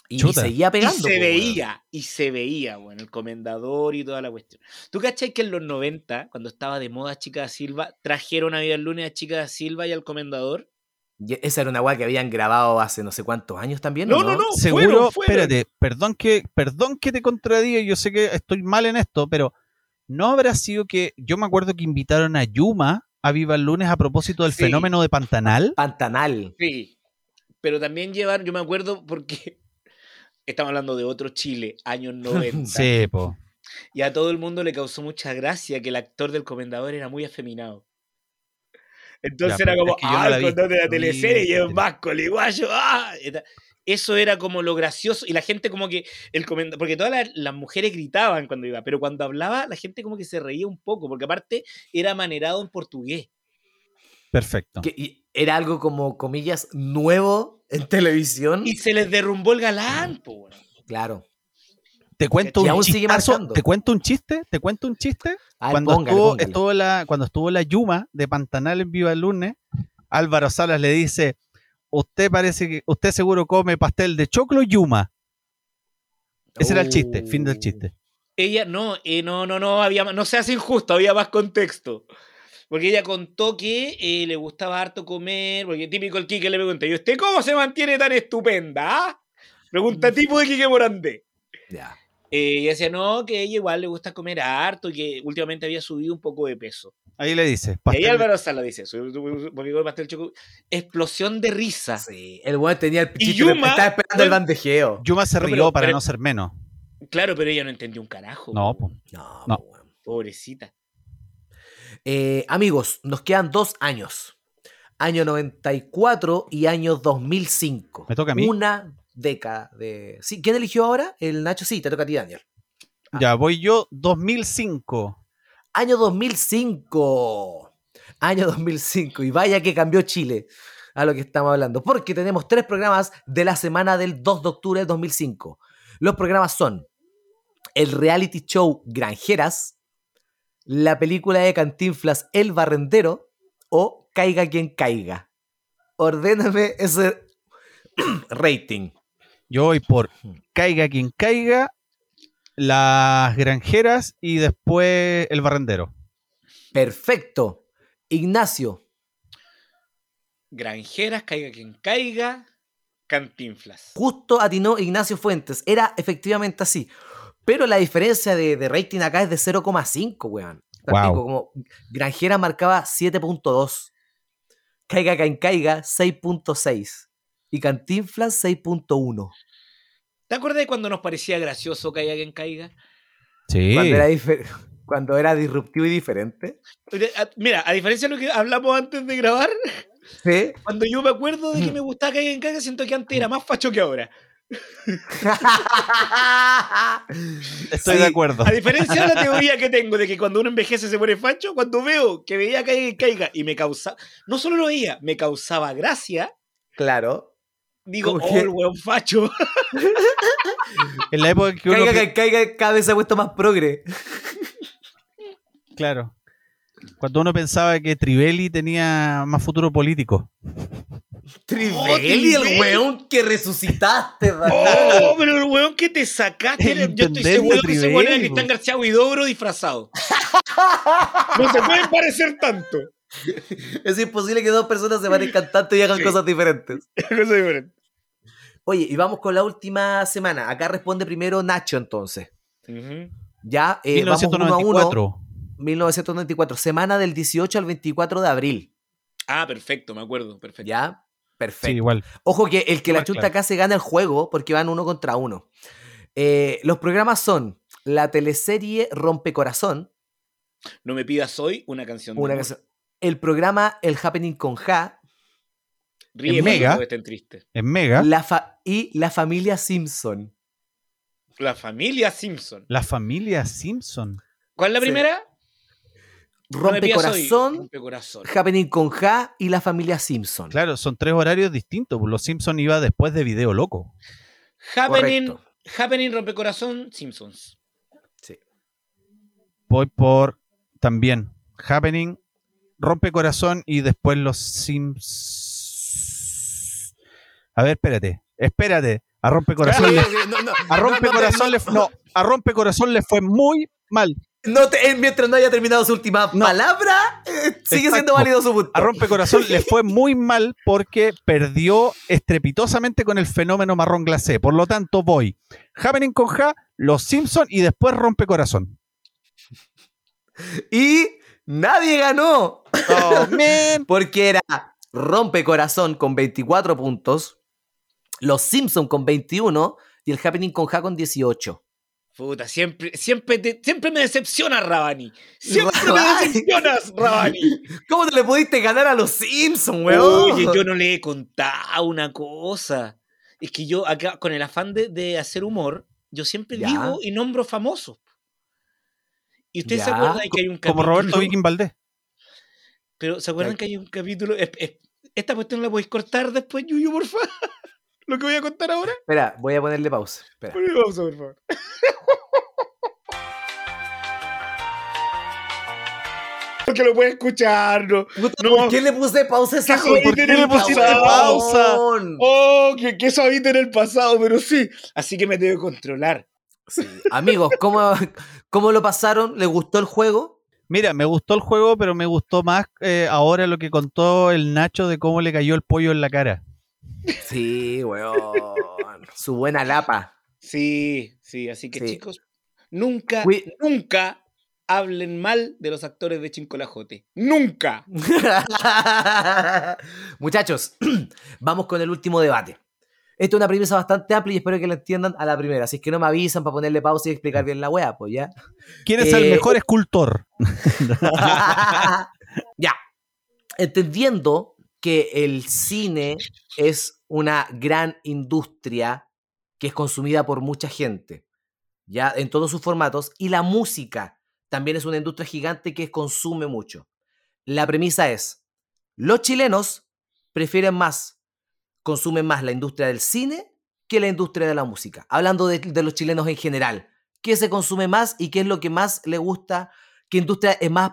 Y Chuta. seguía Y pegando. se po, weón. veía, y se veía, weón, el comendador y toda la cuestión. ¿Tú cachai que en los 90, cuando estaba de moda Chica da Silva, trajeron a Vida Lunes a Chica da Silva y al comendador? Esa era una weá que habían grabado hace no sé cuántos años también. ¿o No, no, no. Seguro, fueron, fueron. espérate, perdón que, perdón que te contradiga, yo sé que estoy mal en esto, pero no habrá sido que, yo me acuerdo que invitaron a Yuma a Viva el Lunes a propósito del Sí. fenómeno de Pantanal. Pantanal. Sí. Pero también llevaron, yo me acuerdo porque (laughs) estamos hablando de otro Chile, años (laughs) 90. Sí, po. Y a todo el mundo le causó mucha gracia que el actor del comendador era muy afeminado. Entonces Ya, era como, es que yo no ah, el de la teleserie y es más coliguayo, ah. Eta- Eso era como lo gracioso. Y la gente como que, el porque todas las, las mujeres gritaban cuando iba, pero cuando hablaba la gente como que se reía un poco, porque aparte era manerado en portugués. Perfecto. Que y era algo como, comillas, nuevo en televisión. Y se les derrumbó el galán, po, weón. Claro. Te cuento Y un aún sigue te cuento un chiste, te cuento un chiste. Cuando, póngale, estuvo, póngale. estuvo la, cuando estuvo la Yuma de Pantanal en Viva el Lunes, Álvaro Salas le dice, usted parece que, usted seguro come pastel de choclo Yuma. Ese era el chiste, fin del Uh. chiste. Ella, no, eh, no, no, no, había, no se hace injusto, había más contexto. Porque ella contó que eh, le gustaba harto comer, porque típico el Quique le pregunta, ¿y usted cómo se mantiene tan estupenda? ah?" Pregunta tipo de Quique Morandé. Ya. Eh, y decía, no, que a ella igual le gusta comer harto y que últimamente había subido un poco de peso. Ahí le dice, Y ahí pastel, Álvaro Sala dice come pastel choco. Explosión de risa. Sí, el weón tenía el Y pichito, Yuma- estaba esperando el bandejeo. Yuma se No, rió pero- para pero- no ser menos. Claro, pero ella no entendió un carajo. No, po. No, No. po, weón. Pobrecita. Eh, amigos, nos quedan dos años. Año 94 y año 2005. ¿Me toca a mí? Una década de... Sí, ¿Quién eligió ahora? El Nacho, sí, te toca a ti, Daniel. Ah. Ya, voy yo, 2005. Año 2005. Año 2005. Y vaya que cambió Chile a lo que estamos hablando. Porque tenemos tres programas de la semana del 2 de octubre del 2005. Los programas son el reality show Granjeras, la película de Cantinflas El Barrendero o Caiga quien caiga. Ordéname ese (clears throat) rating. Yo voy por caiga quien caiga, las granjeras y después el barrendero. Perfecto. Ignacio. Granjeras, caiga quien caiga, cantinflas. Justo atinó Ignacio Fuentes. Era efectivamente así. Pero la diferencia de, de rating acá es de 0,5, weón. Wow. Como Granjera marcaba 7.2. Caiga quien caiga 6.6. Y Cantinflas 6.1. ¿Te acuerdas de cuando nos parecía gracioso caiga quien caiga? Sí. Cuando, era difer- cuando era disruptivo y diferente. Mira, a diferencia de lo que hablamos antes de grabar, ¿Sí? cuando yo me acuerdo de que me gustaba caiga quien caiga, siento que antes era más facho que ahora. (laughs) Estoy Sí. de acuerdo. A diferencia de la teoría que tengo de que cuando uno envejece se pone facho, cuando veo que veía caiga quien caiga y me causaba, no solo lo veía, me causaba gracia, Claro. Digo, ¿Cómo oh, el weón facho. (laughs) En la época que uno... Caiga cada vez se ha puesto más progre. Claro. Cuando uno pensaba que Trivelli tenía más futuro político. Trivelli, el weón que resucitaste, Daniel. Oh, pero el weón que te sacaste, El yo estoy seguro que ese weón era Cristian po. García Huidobro disfrazado. (laughs) No se pueden parecer tanto. (laughs) Es imposible que dos personas se parezcan tanto y hagan Sí. cosas diferentes. (laughs) Cosa diferente. Oye, y vamos con la última semana. Acá responde primero Nacho, entonces. Ya, eh, vamos uno a uno. 1994. 1994, semana del 18 al 24 de abril. Ah, perfecto, me acuerdo, perfecto. ¿Ya? Sí, Perfecto. igual. Ojo que el que la chunta claro. acá se gana el juego porque van uno contra uno. Eh, los programas son la teleserie Rompecorazón, No me pidas hoy una canción de una canción- el programa El Happening con Ja Ríe En Mega. En Mega, la fa- y La Familia Simpson. La familia Simpson. la familia Simpson. ¿Cuál es la Sí. primera? Rompecorazón, Rompecorazón. Happening con Ja y la familia Simpson. Claro, son tres horarios distintos. Los Simpsons iba después de Video Loco. Happening, Correcto. Happening Rompecorazón Simpsons. Sí. Voy por también Happening, Rompe Corazón y después los Sims. A ver, espérate, espérate. A Rompe Corazón le, a Rompe Corazón le, no, a Rompe Corazón le fue muy mal. no te- eh, mientras no haya terminado su última No. palabra, eh, sigue siendo válido su punto. A Rompe Corazón le fue muy mal porque perdió estrepitosamente con el fenómeno marrón glacé. Por lo tanto, voy Happening con Ja, Los Simpson y después Rompe Corazón. Y nadie ganó. Oh, (laughs) man. Porque era Rompecorazón con 24 puntos, Los Simpson con 21 y el Happening con Ja con 18. Puta, siempre, siempre, te- siempre me decepciona Rabani. Siempre me decepcionas, Rabani. (laughs) ¿Cómo te le pudiste ganar a Los Simpson, weón? Oye, yo no le he contado una cosa. Es que yo acá, con el afán de, de hacer humor, yo siempre Ya. digo y nombro famosos. ¿Y ustedes se Ya. acuerdan que hay un capítulo? Como Roberto Viking Valdés. Pero ¿se acuerdan que hay un capítulo? Es- es- esta cuestión la podéis cortar después, Yuyu, por favor. (laughs) Lo que voy a contar ahora. Espera, voy a ponerle pausa. Espera. Ponle pausa, por favor. (laughs) Porque lo puede escuchar, ¿no? Puta, No. ¿Por qué le puse pausa a esa ¿Qué jodiste jodida, en el weón? pasado? Oh, que, que eso habita en el pasado, pero sí. Así que me tengo que controlar. Sí. Amigos, ¿cómo, ¿cómo lo pasaron? ¿Les gustó el juego? Mira, me gustó el juego, pero me gustó más eh, ahora lo que contó el Nacho de cómo le cayó el pollo en la cara. Sí, weón. Su buena lapa. Sí, sí. Así que, Sí. chicos, nunca, nunca hablen mal de los actores de Chincolajote. ¡Nunca! (laughs) Muchachos, (clears throat) vamos con el último debate. Esta es una premisa bastante amplia y espero que la entiendan a la primera. Así es que no me avisan para ponerle pausa y explicar bien la wea, pues ya. ¿Quién es el Eh, mejor escultor? (laughs) ya. Entendiendo que el cine es una gran industria que es consumida por mucha gente, ya en todos sus formatos, y la música también es una industria gigante que consume mucho. La premisa es, los chilenos prefieren más, consumen más la industria del cine que la industria de la música. Hablando de, de los chilenos en general, ¿qué se consume más y qué es lo que más le gusta? ¿Qué industria es más,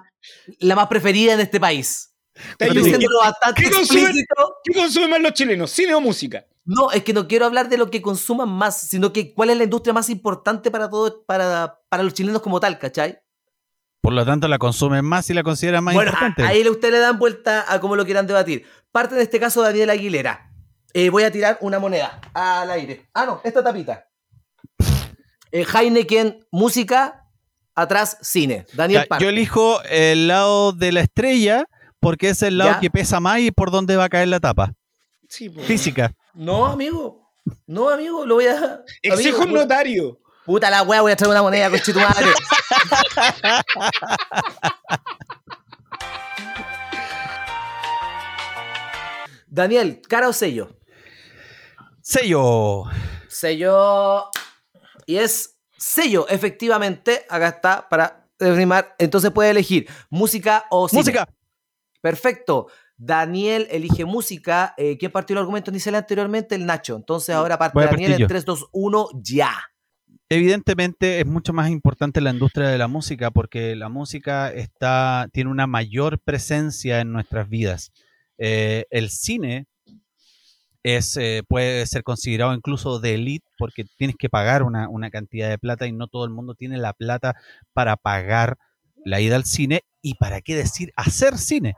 la más preferida en este país? Te Estoy ayudo. diciéndolo bastante ¿Qué consumen? explícito. ¿Qué consumen más los chilenos? ¿Cine o música? No, es que no quiero hablar de lo que consuman más, sino que cuál es la industria más importante para todo, para, para los chilenos como tal, ¿cachai? Por lo tanto, la consumen más y la consideran más bueno, importante. a- ahí ustedes le dan vuelta a cómo lo quieran debatir. Parte de este caso Daniel Aguilera. Eh, voy a tirar una moneda al aire. Ah, no, esta tapita. Eh, Heineken, música, atrás, cine. Daniel Ya, yo elijo el lado de la estrella porque es el lado Ya. que pesa más y por donde va a caer la tapa. Sí, po. Física. No, amigo. No, amigo, lo voy a. Exijo amigo, un notario. Puta la wea, voy a traer una moneda, con tu madre. (laughs) Daniel, ¿cara o sello? Sello. Sello. Y es sello, efectivamente. Acá está para rimar. Entonces puede elegir música o cine. Música. Perfecto. Daniel elige música. Eh, ¿Quién partió el argumento inicial anteriormente? El Nacho. Entonces ahora parte Daniel en 3, 2, 1, ya. Evidentemente es mucho más importante la industria de la música porque la música está, tiene una mayor presencia en nuestras vidas. Eh, el cine es, eh, puede ser considerado incluso de elite porque tienes que pagar una, una cantidad de plata y no todo el mundo tiene la plata para pagar la ida al cine y para qué decir hacer cine.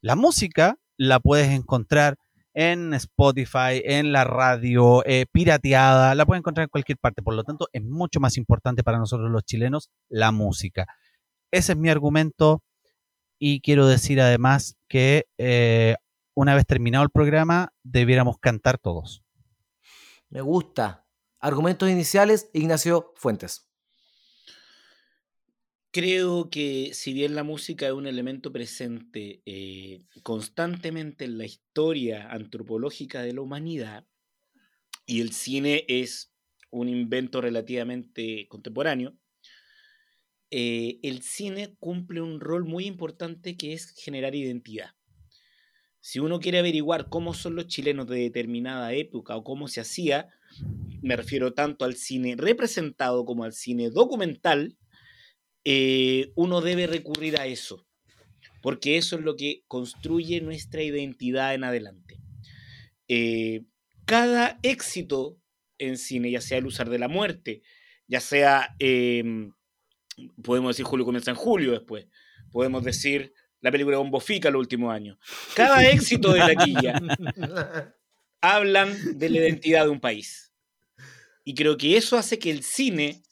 La música la puedes encontrar en Spotify, en la radio, eh, pirateada, la puedes encontrar en cualquier parte. Por lo tanto, es mucho más importante para nosotros los chilenos la música. Ese es mi argumento y quiero decir además que eh, una vez terminado el programa debiéramos cantar todos. Me gusta. Argumentos iniciales, Ignacio Fuentes. Creo que si bien la música es un elemento presente eh, constantemente en la historia antropológica de la humanidad y el cine es un invento relativamente contemporáneo, eh, el cine cumple un rol muy importante que es generar identidad. Si uno quiere averiguar cómo son los chilenos de determinada época o cómo se hacía, me refiero tanto al cine representado como al cine documental, eh, uno debe recurrir a eso, porque eso es lo que construye nuestra identidad en adelante. Eh, cada éxito en cine, ya sea el usar de la muerte, ya sea, em, podemos decir Julio comienza en julio después, podemos decir la película Bombo Fica los últimos años. (laughs) Cada éxito de la quilla (laughs) hablan de la identidad de un país. Y creo que eso hace que el cine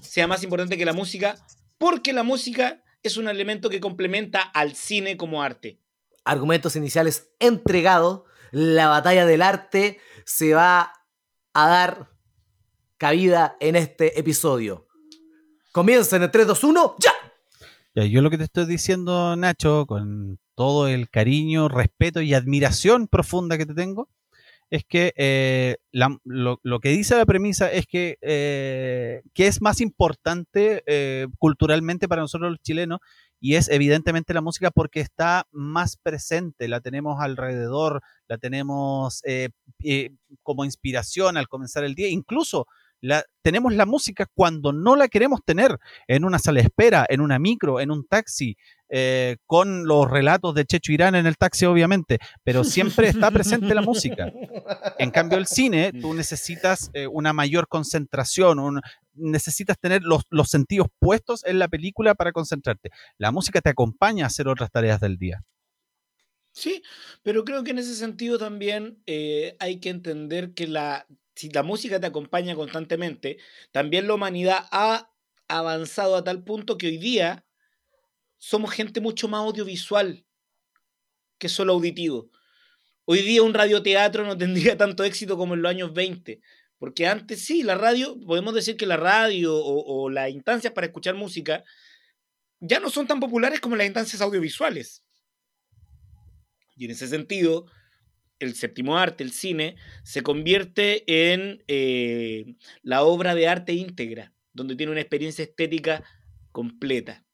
sea más importante que la música, porque la música es un elemento que complementa al cine como arte. Argumentos iniciales entregados. La batalla del arte se va a dar cabida en este episodio. Comienza en el 3, 2, 1, ¡ya! Yo lo que te estoy diciendo, Nacho, con todo el cariño, respeto y admiración profunda que te tengo, es que eh, lo, que dice la premisa es que, eh, es más importante eh, culturalmente para nosotros los chilenos y es evidentemente la música porque está más presente, la tenemos alrededor, la tenemos como inspiración al comenzar el día, incluso tenemos la música cuando no la queremos tener en una sala de espera, en una micro, en un taxi, eh, con los relatos de Checho Irán en el taxi, obviamente, pero siempre está presente la música. En cambio, el cine, tú necesitas eh, una mayor concentración, necesitas tener los, sentidos puestos en la película para concentrarte. La música te acompaña a hacer otras tareas del día. Sí, pero creo que en ese sentido también eh, hay que entender que la si la música te acompaña constantemente, también la humanidad ha avanzado a tal punto que hoy día somos gente mucho más audiovisual que solo auditivo. Hoy día un radioteatro no (laughs) tendría tanto éxito como en los años 20, porque antes sí, la radio, podemos decir que la radio o, o las instancias para escuchar música ya no son tan populares como las instancias audiovisuales. Y en ese sentido, el séptimo arte, el cine, se convierte en eh, la obra de arte íntegra, donde tiene una experiencia estética completa.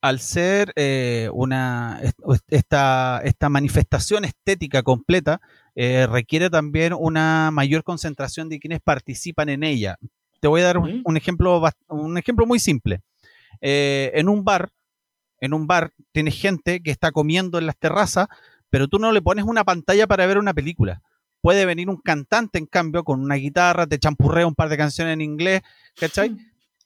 Al ser eh, una, esta, esta, manifestación estética completa, eh, requiere también una mayor concentración de quienes participan en ella. Te voy a dar un, ejemplo, un ejemplo muy simple. en un bar, en un bar tienes gente que está comiendo en las terrazas, pero tú no le pones una pantalla para ver una película. Puede venir un cantante, en cambio, con una guitarra, te champurrea un par de canciones en inglés, ¿cachai? Mm.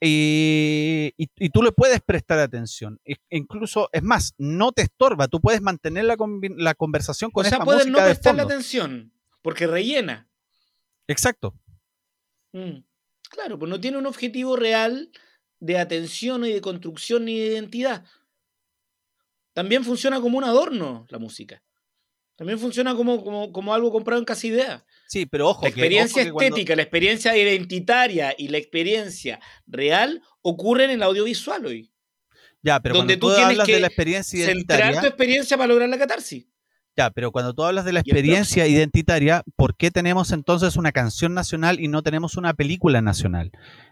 Y, y, tú le puedes prestar atención. E, incluso, es más, no te estorba, tú puedes mantener la, la conversación con o sea, puedes no prestarle atención, porque rellena. Exacto. Mm. Claro, pues no tiene un objetivo real de atención y de construcción ni de identidad. También funciona como un adorno la música. También funciona como, como, algo comprado en casi idea. Sí, pero ojo. La experiencia estética, la experiencia identitaria y la experiencia real ocurren en el audiovisual hoy. Ya, pero donde tú, hablas de la experiencia identitaria. Centrar tu experiencia para lograr la catarsis. Ya, pero cuando tú hablas de la experiencia identitaria, ¿por qué tenemos entonces una canción nacional y no tenemos una película nacional?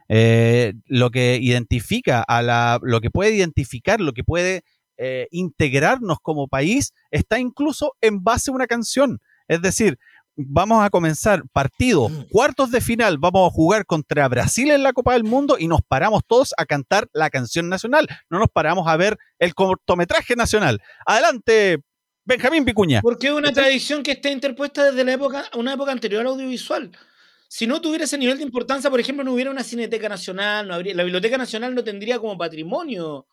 Eh, lo que identifica a la. lo que puede identificar, lo que puede eh, integrarnos como país está incluso en base a una canción. Es decir, vamos a comenzar partido, mm. cuartos de final, vamos a jugar contra Brasil en la Copa del Mundo y nos paramos todos a cantar la canción nacional. No nos paramos a ver el cortometraje nacional. Adelante, Benjamín Picuña. Porque es una tradición que está interpuesta desde la época, una época anterior al audiovisual. Si no tuviera ese nivel de importancia, por ejemplo, no hubiera una Cineteca Nacional, no habría, la Biblioteca Nacional no tendría como patrimonio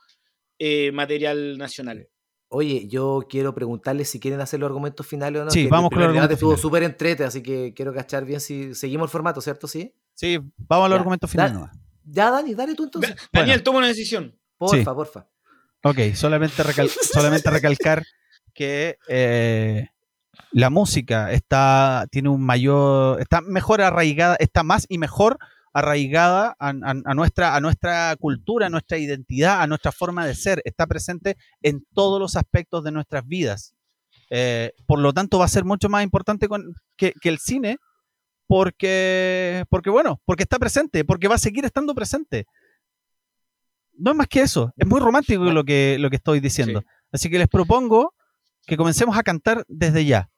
eh, material nacional. Oye, yo quiero preguntarles si quieren hacer los argumentos finales o no. Sí, vamos con los argumentos estuvo súper entrete, así que quiero cachar bien si seguimos el formato, ¿cierto? Sí. Sí, vamos a los argumentos finales. ya, Dani, dale tú entonces. Daniel, toma una decisión. Porfa, porfa. Ok, solamente, (laughs) solamente recalcar que eh, la música está, tiene un mayor, está mejor arraigada, está más y mejor arraigada a, nuestra, a nuestra cultura, a nuestra identidad, a nuestra forma de ser. Está presente en todos los aspectos de nuestras vidas. Eh, por lo tanto, va a ser mucho más importante que, el cine porque, porque, bueno, porque está presente, porque va a seguir estando presente. no es más que eso. Es muy romántico lo que, lo que estoy diciendo. Sí. Así que les propongo que comencemos a cantar desde ya.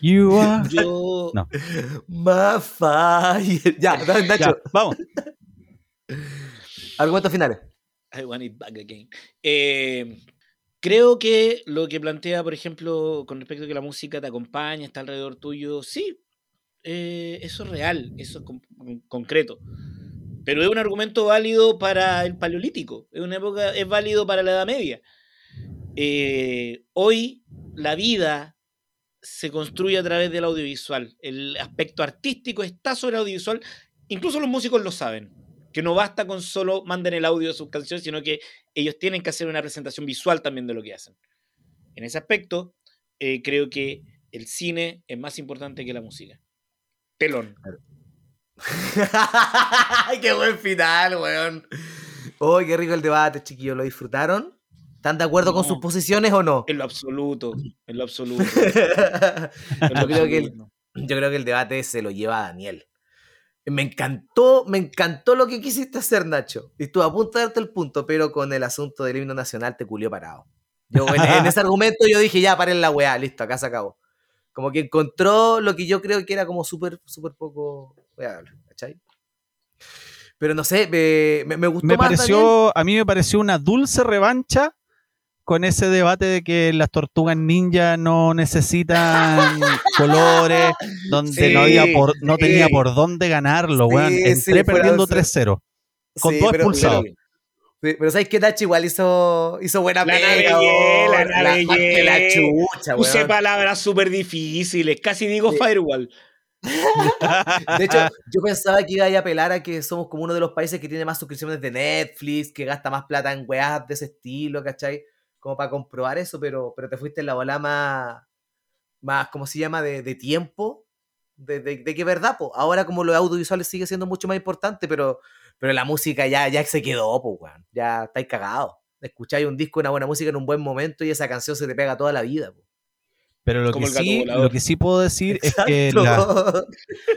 You (laughs) are- Yo, No. My fire. Ya, dale, Nacho, Ya, vamos. argumentos finales. I want it back again. Eh, creo que lo que plantea, por ejemplo, con respecto a que la música te acompaña, está alrededor tuyo, sí, eh, eso es real, eso es con- con- concreto. Pero es un argumento válido para el paleolítico, es una época, es válido para la Edad Media. Eh, hoy la vida se construye a través del audiovisual. El aspecto artístico está sobre el audiovisual. Incluso los músicos lo saben. Que no basta con solo manden el audio de sus canciones, sino que ellos tienen que hacer una presentación visual también de lo que hacen. En ese aspecto, eh, creo que el cine es más importante que la música. Telón. (laughs) qué buen final, weón. Oh, qué rico el debate, chiquillos. ¿Lo disfrutaron? ¿Están de acuerdo con sus posiciones o no? En lo absoluto. En lo absoluto. yo, (laughs) en lo creo que el, absoluto. yo creo que el debate se lo lleva a Daniel. Me encantó, me encantó lo que quisiste hacer, Nacho. Y estuve a punto de darte el punto, pero con el asunto del himno nacional te culió parado. Yo, en, en ese argumento yo dije, ya, paren la weá, listo, acá se acabó. Como que encontró lo que yo creo que era como súper, súper poco weable, ¿cachai? Pero no sé, me, me, me gustó Me más, Daniel. pareció, a mí me pareció una dulce revancha con ese debate de que las tortugas ninja no necesitan (laughs) colores, donde Sí, no, había por, no sí. tenía por dónde ganarlo, Sí, weón. sí, Entré perdiendo dulce. 3-0. con Sí, todo pero- expulsado. pero- Sí, pero ¿sabes qué? Nacho igual hizo, hizo buena La pega. la que chucha, Puse weón. palabras súper difíciles. Casi digo Sí. firewall. De hecho, (laughs) yo pensaba que iba a apelar a que somos como uno de los países que tiene más suscripciones de Netflix, que gasta más plata en weas de ese estilo, ¿cachai? Como para comprobar eso, pero, pero te fuiste en la bola más, más ¿cómo se llama? De, de tiempo. De, de, de que verdad, po. Ahora como los audiovisuales sigue siendo mucho más importante, pero, pero la música ya, ya se quedó, po, weón. Ya estáis cagados. Escucháis un disco, una buena música en un buen momento y esa canción se te pega toda la vida, po. Pero lo Como que, sí, volador. lo que sí puedo decir es que Exacto. la-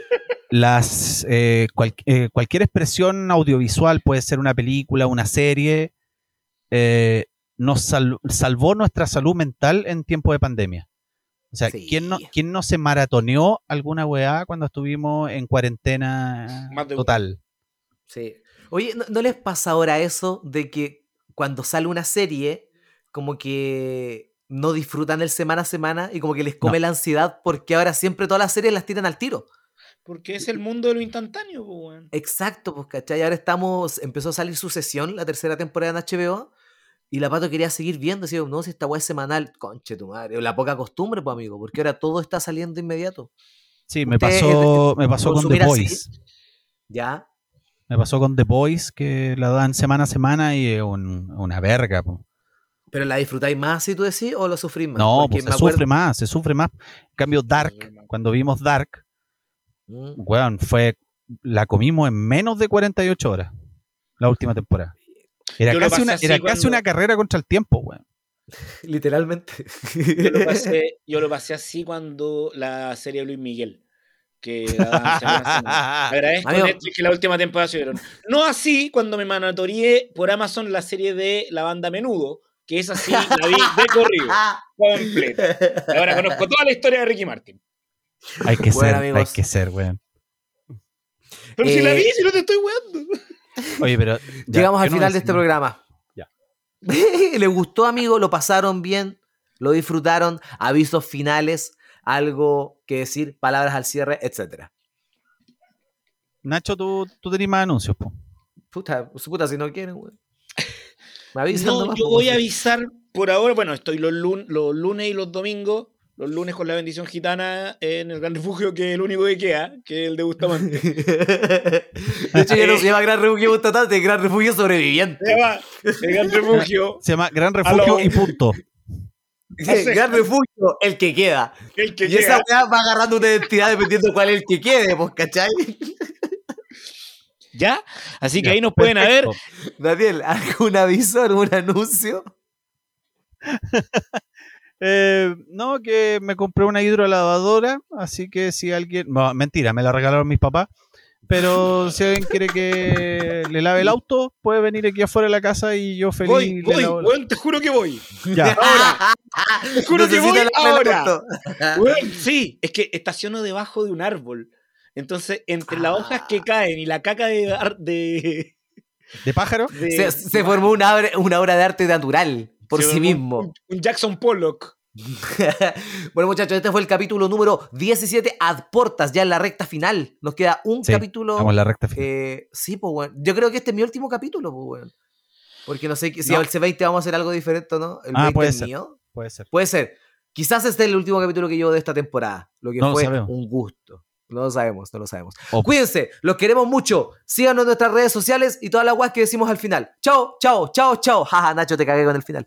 (laughs) las eh, cual- eh, cualquier expresión audiovisual puede ser una película, una serie, eh, nos sal- salvó nuestra salud mental en tiempo de pandemia. O sea, Sí. ¿quién, no, quién no se maratoneó alguna weá cuando estuvimos en cuarentena total? Sí. Oye, ¿no, no les pasa ahora eso de que cuando sale una serie, como que no disfrutan el semana a semana y como que les come la ansiedad porque ahora siempre todas las series las tiran al tiro? Porque es el mundo de lo instantáneo, weón. Exacto, pues, ¿cachai? Ahora estamos, empezó a salir Sucesión, la tercera temporada en HBO, y la Pato quería seguir viendo, decía, no, si esta weá es semanal, conche tu madre, la poca costumbre, pues, amigo, porque ahora todo está saliendo inmediato. Sí, me pasó, me pasó con The. Boys. ¿Ya? Me pasó con The Boys, que la dan semana a semana y es un- una verga. po. ¿Pero la disfrutáis más, si tú decís, o lo sufrís más? No, Porque pues se acuerdo- sufre más, se sufre más. En cambio, Dark, cuando vimos Dark, Mm. weón, fue, la comimos en menos de 48 horas, la última temporada. Era, casi una, era casi cuando- una carrera contra el tiempo, weón. (laughs) Literalmente. Yo lo, pasé, (laughs) yo lo pasé así cuando la serie Luis Miguel. Que la. (laughs) Agradezco Amigo. Netflix que última temporada subieron. No así cuando me manatoreé por Amazon la serie de la banda Menudo, que es así, la vi de corrido, completa. Ahora conozco toda la historia de Ricky Martin. Hay que Bueno, ser, hay que ser, weón. Pero si la Eh, vi, si no te estoy weando. Oye, pero. ya, Llegamos al no final de este programa. Ya. (laughs) ¿Le gustó, amigo? ¿Lo pasaron bien? ¿Lo disfrutaron? ¿Avisos finales? ¿Algo que decir? ¿Palabras al cierre? Etcétera. Nacho, tú, tú tenés más anuncios, po. Puta, su puta si no quieren, güey. (laughs) Me avisan No, nomás, yo voy a avisar por ahora. Bueno, estoy los, lun- los lunes y los domingos. Los lunes con la bendición gitana en el Gran Refugio, que es el único que queda, que es el de Bustamante. (laughs) De hecho, ya no se llama Gran Refugio Bustamante, Gran Refugio Sobreviviente. Se llama el Gran Refugio, (laughs) Se llama Gran Refugio y punto. (laughs) Gran Refugio, el que queda. el que Y esa weá va agarrando una identidad dependiendo de cuál es el que quede, pues, ¿cachai? ¿Ya? Así que Ya, ahí nos pueden ver. perfecto. Daniel, ¿algún aviso, algún anuncio? Eh, no, que me compré una hidrolavadora, así que si alguien. No, mentira, me la regalaron mis papás. Pero si alguien quiere que le lave el auto, puede venir aquí afuera de la casa y yo feliz. Voy, le voy, lavo el- weón, te juro que voy. Ya. Ahora. Te juro que voy ahora. (laughs) Weón, sí, es que estaciono debajo de un árbol. Entonces, entre las hojas que caen y la caca de, ar- de, ¿De pájaro? de- Se, se formó una obra, una obra de arte natural por sí mismo. Un, un Jackson Pollock. (laughs) bueno, muchachos, este fue el capítulo número 17 ad portas, ya en la recta final. Nos queda un Sí, capítulo. Vamos a la recta final. eh, sí, pues, bueno. Yo creo que este es mi último capítulo, pues, bueno. Porque no sé si No. al C20 vamos a hacer algo diferente o no. ¿El Ah, 20 puede es ser. mío? Puede ser. Puede ser. Quizás este es el último capítulo que llevo de esta temporada. Lo que No fue un gusto. No lo sabemos, no lo sabemos. O- Cuídense, los queremos mucho. Síganos en nuestras redes sociales y todas las guas que decimos al final. Chao, chao, chao, chao. (laughs) Jaja, Nacho, te cagué con el final.